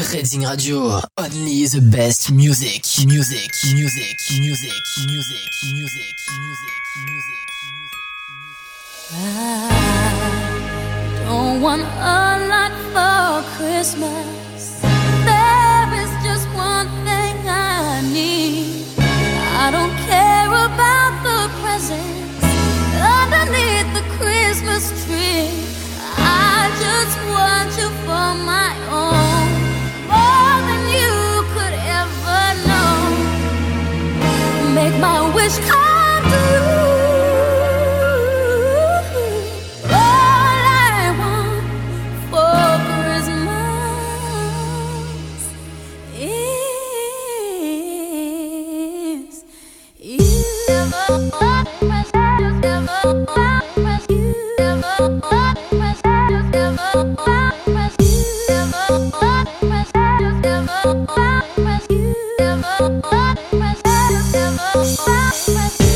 Reading Radio, only the best music, music, music, music, music, music, music, music. I don't want a lot for Christmas. There is just one thing I need. I don't care about the presents underneath the Christmas tree. I just want you for my own. wish I knew. Let's go.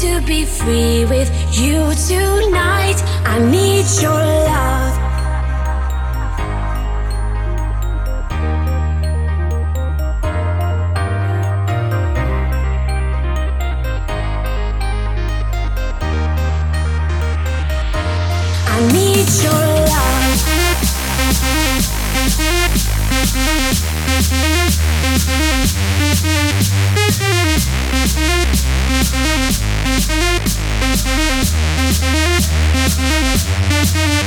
to be free with you tonight. I need your love. Thank you.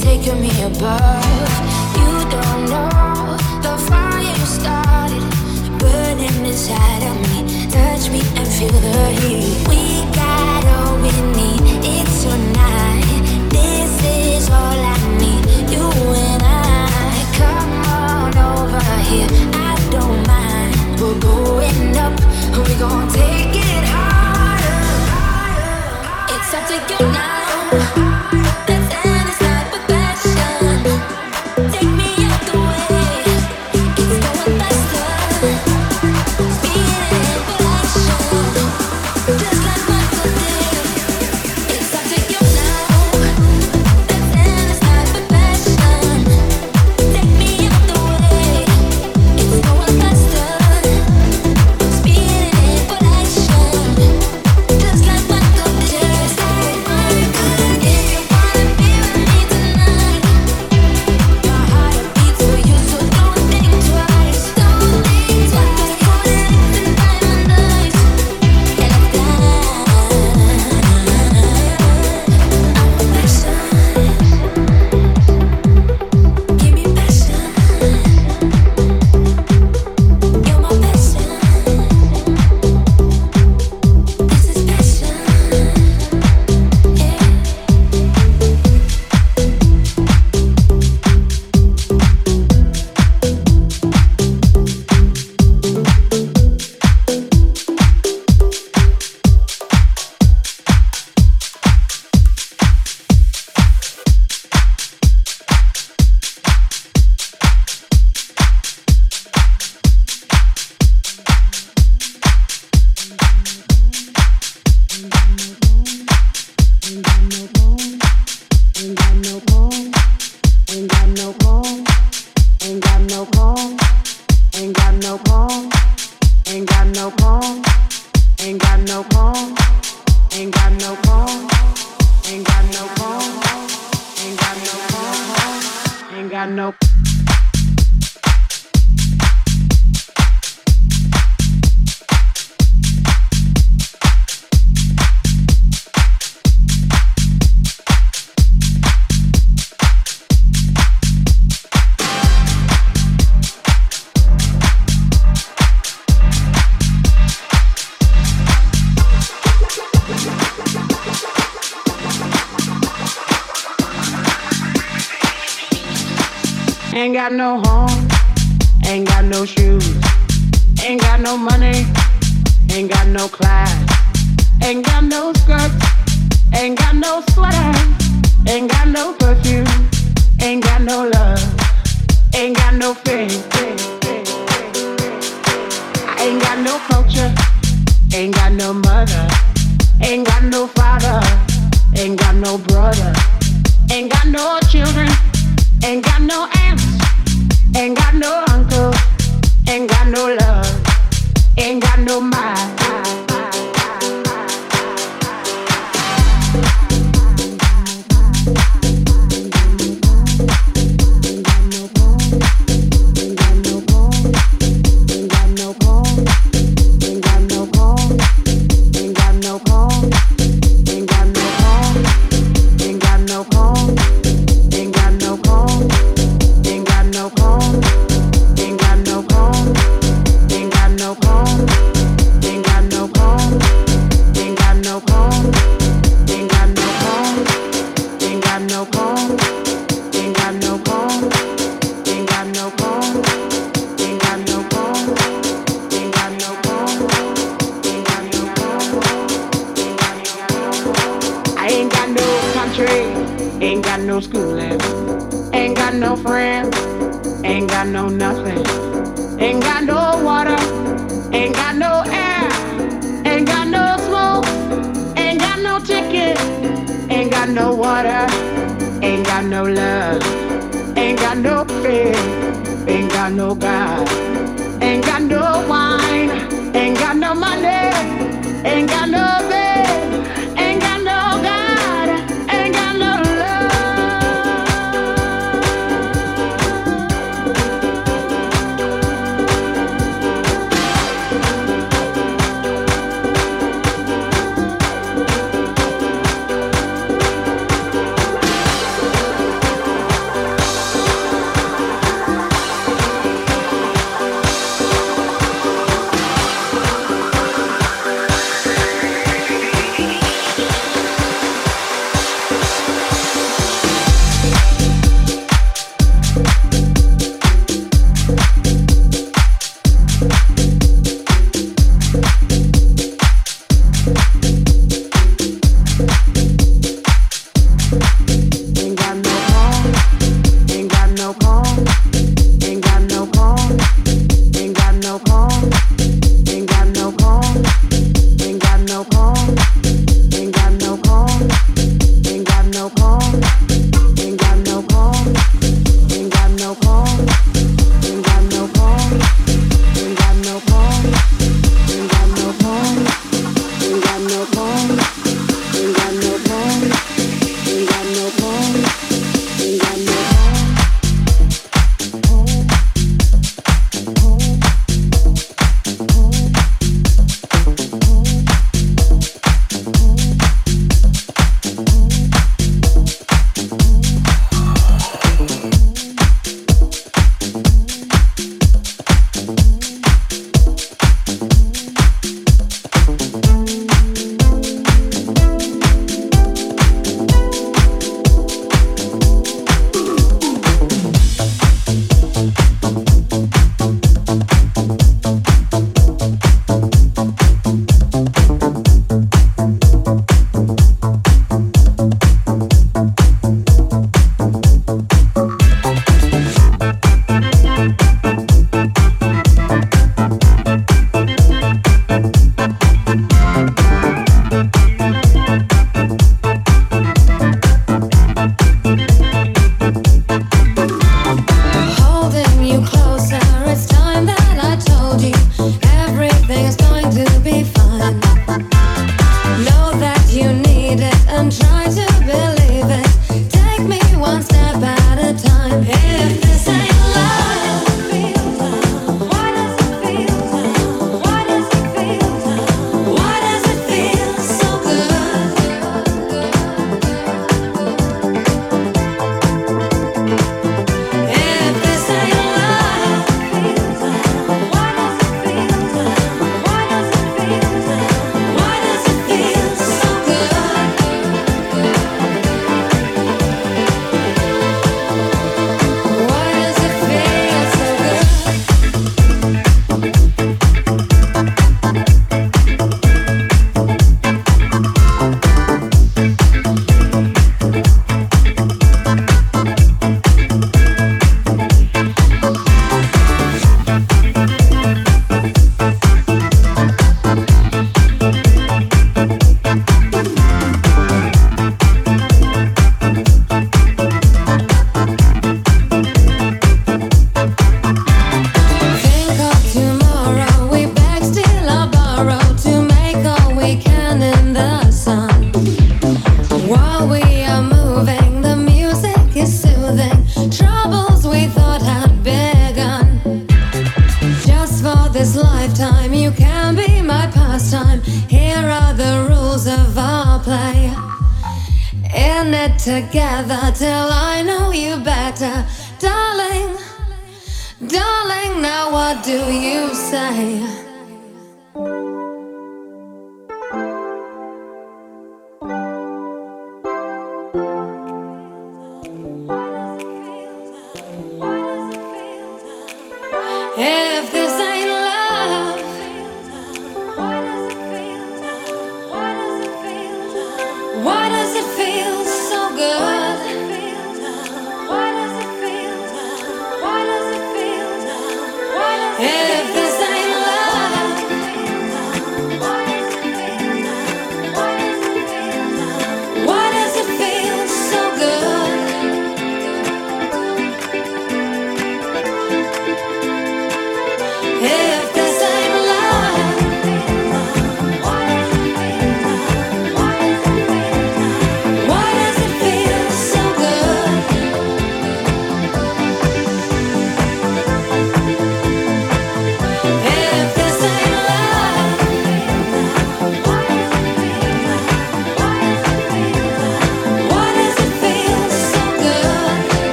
taking me above. You don't know the fire you started burning inside of me. Touch me and feel the heat. We got all we need. It's your night. This is all I need. You and I. Come on over here. I don't mind. We're going up. We gon' take it higher. higher, higher. It's up to you now.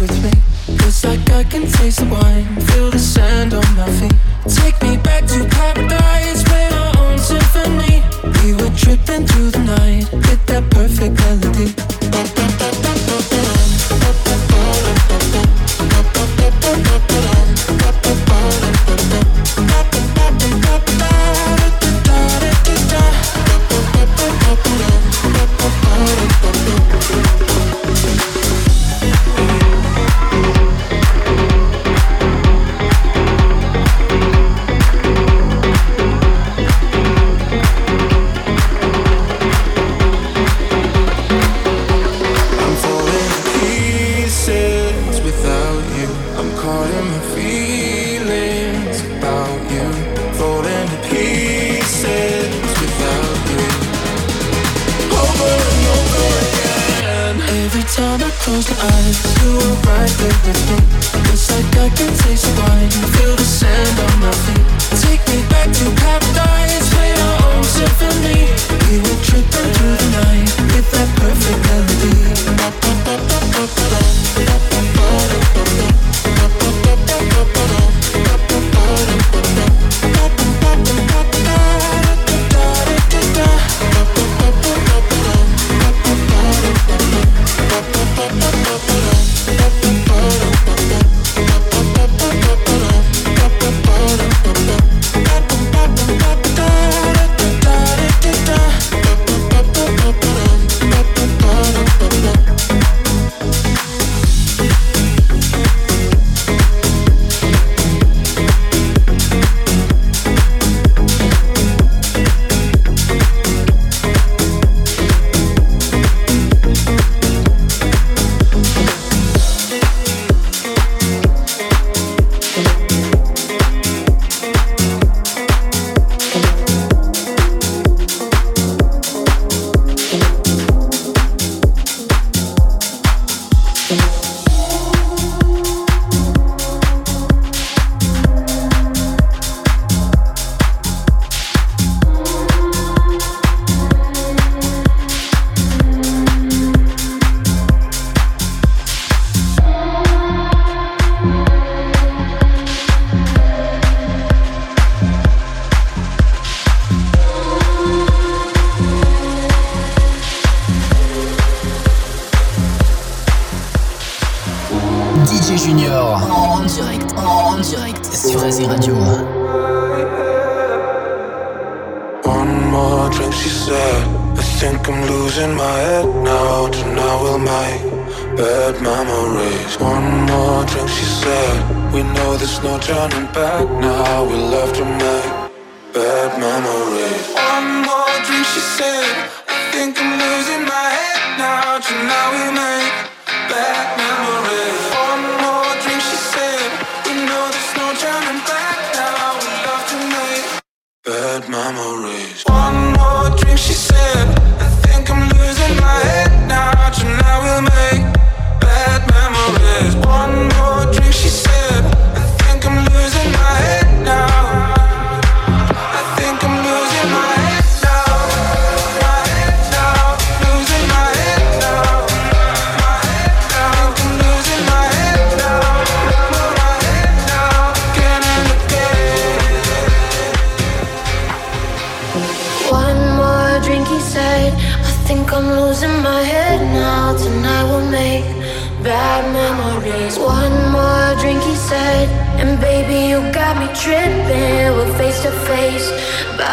with me. Feels like I can taste the wine, feel the sand on my feet. Take me back to paradise, play our own symphony. We were tripping through the night, hit that perfect melody.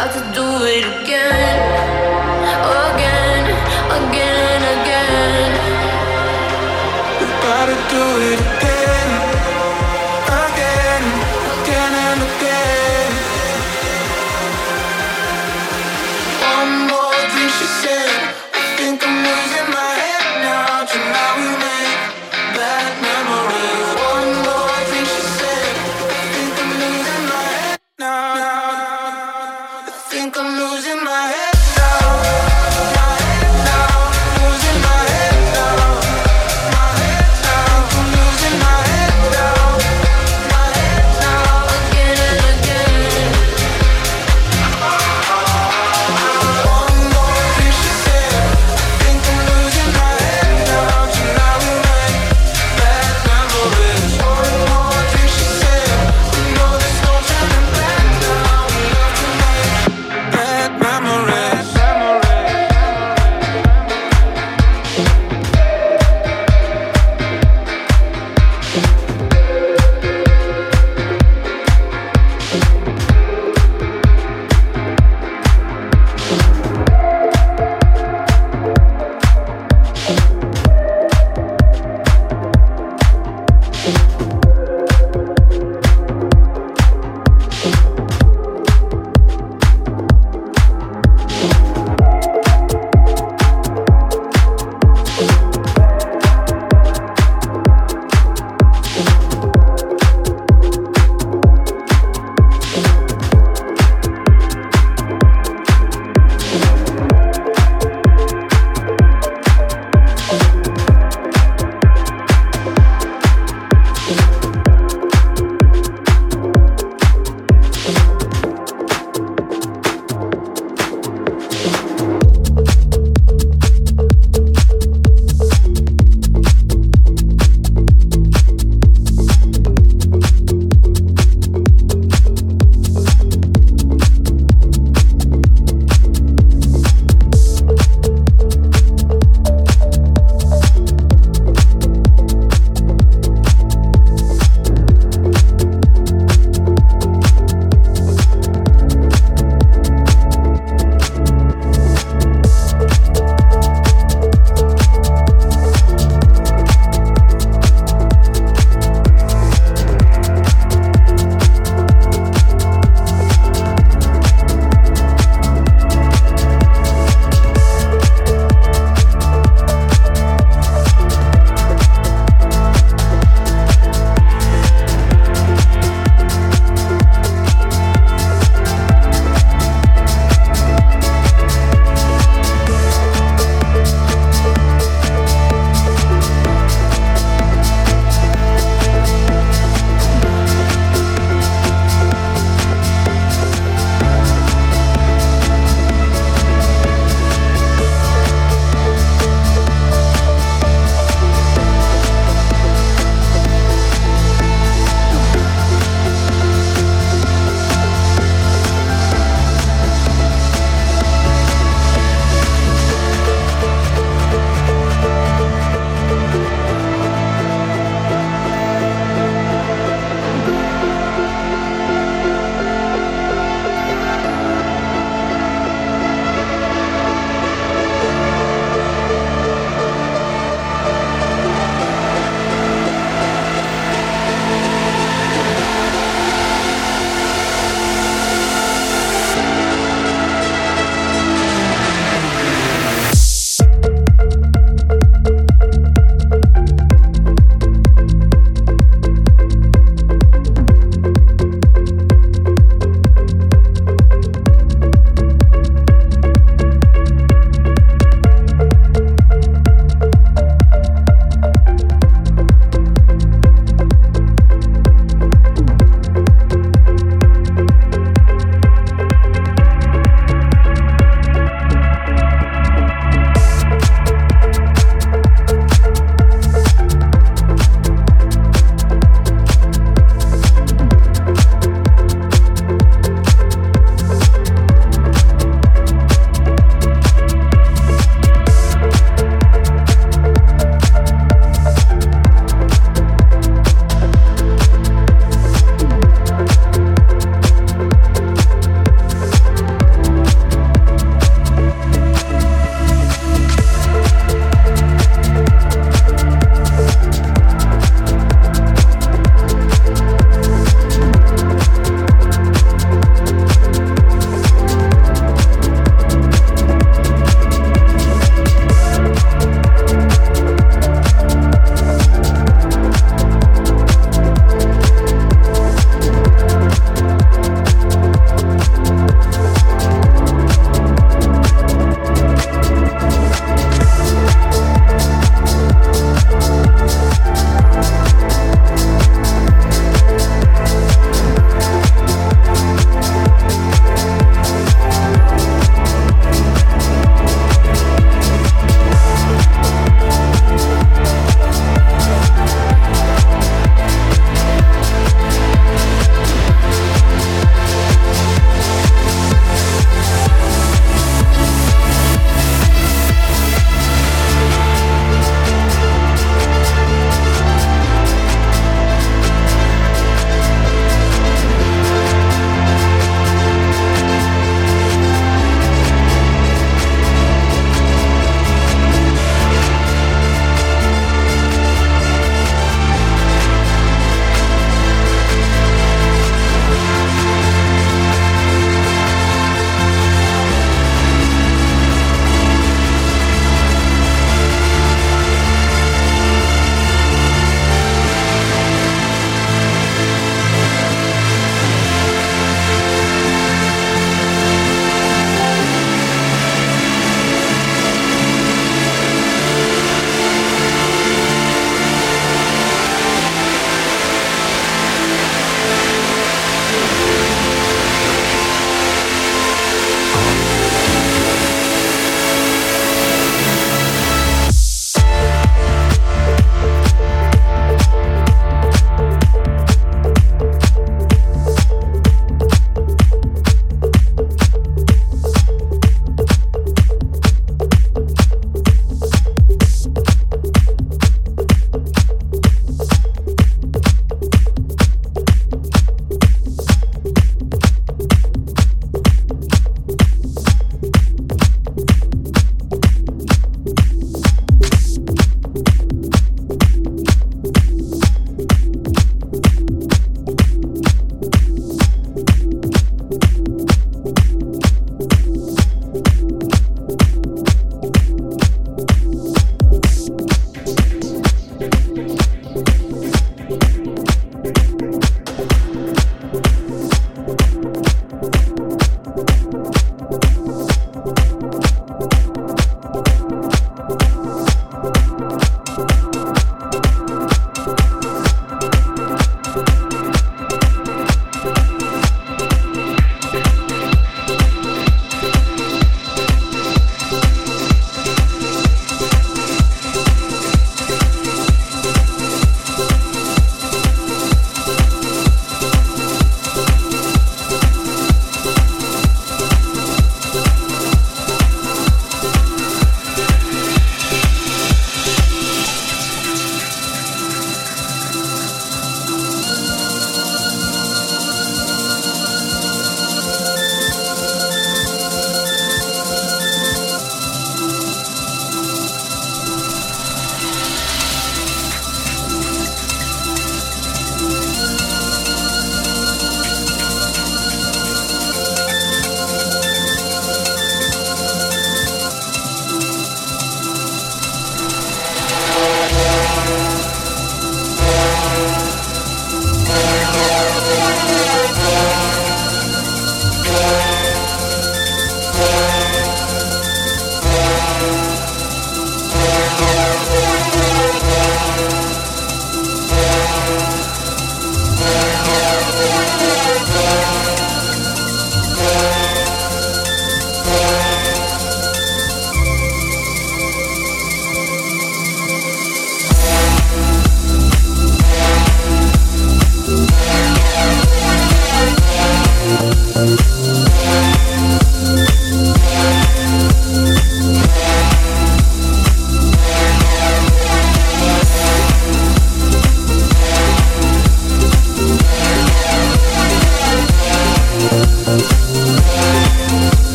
about to do it again, again, again, again. We're to do it again.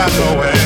Got no end.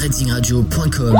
readingradio.com